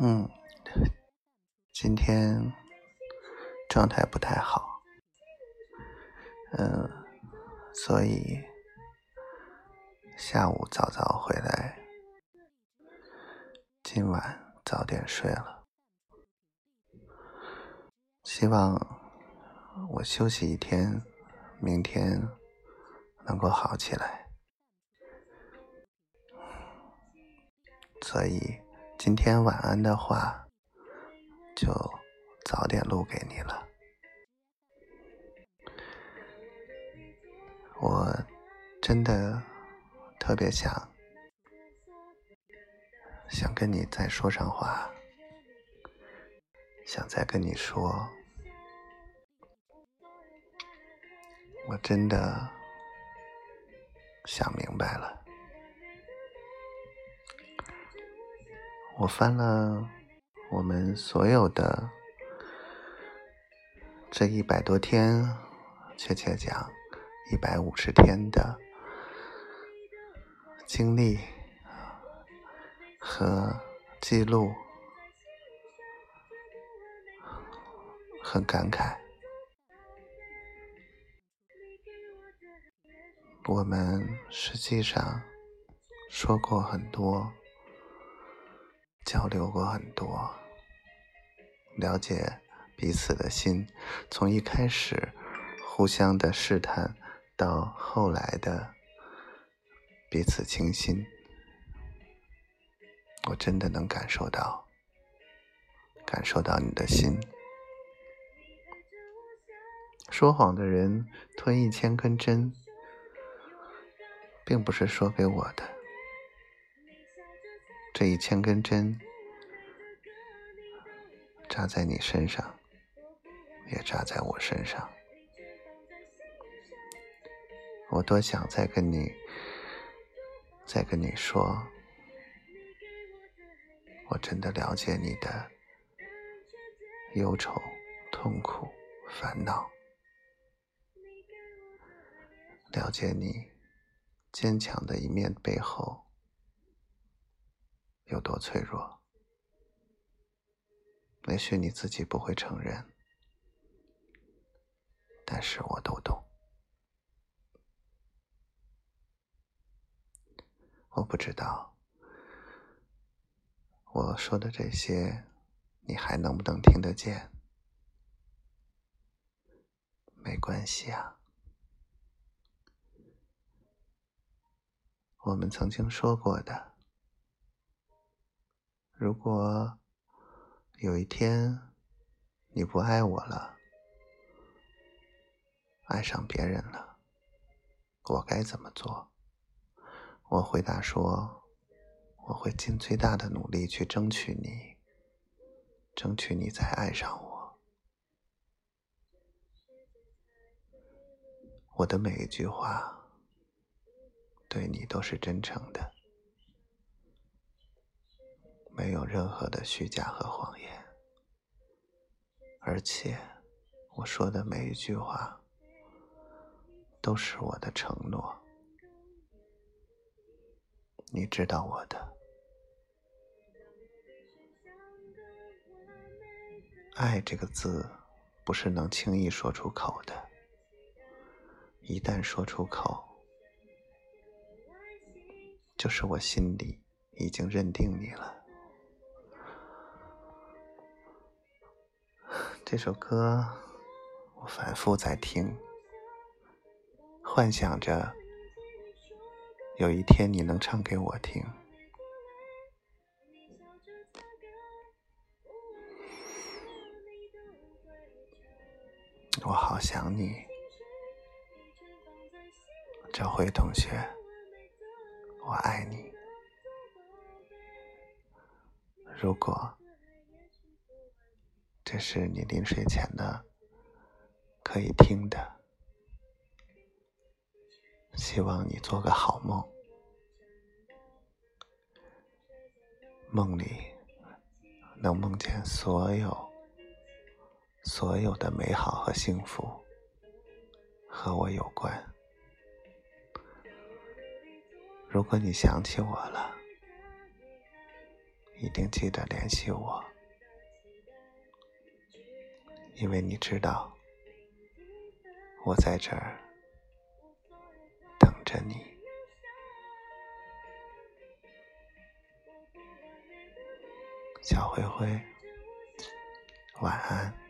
嗯，今天状态不太好，嗯，所以下午早早回来，今晚早点睡了。希望我休息一天，明天能够好起来。所以。今天晚安的话，就早点录给你了。我真的特别想想跟你再说上话，想再跟你说，我真的想明白了。我翻了我们所有的这一百多天，确切讲一百五十天的经历和记录，很感慨。我们实际上说过很多。交流过很多，了解彼此的心，从一开始互相的试探，到后来的彼此倾心，我真的能感受到，感受到你的心。说谎的人吞一千根针，并不是说给我的。这一千根针扎在你身上，也扎在我身上。我多想再跟你，再跟你说，我真的了解你的忧愁、痛苦、烦恼，了解你坚强的一面背后。有多脆弱？也许你自己不会承认，但是我都懂。我不知道我说的这些，你还能不能听得见？没关系啊，我们曾经说过的。如果有一天你不爱我了，爱上别人了，我该怎么做？我回答说，我会尽最大的努力去争取你，争取你再爱上我。我的每一句话对你都是真诚的。没有任何的虚假和谎言，而且我说的每一句话都是我的承诺。你知道我的爱这个字不是能轻易说出口的，一旦说出口，就是我心里已经认定你了。这首歌我反复在听，幻想着有一天你能唱给我听。我好想你，赵辉同学，我爱你。如果。这是你临睡前的可以听的，希望你做个好梦，梦里能梦见所有所有的美好和幸福和我有关。如果你想起我了，一定记得联系我，因为你知道我在这儿等着你。小灰灰，晚安。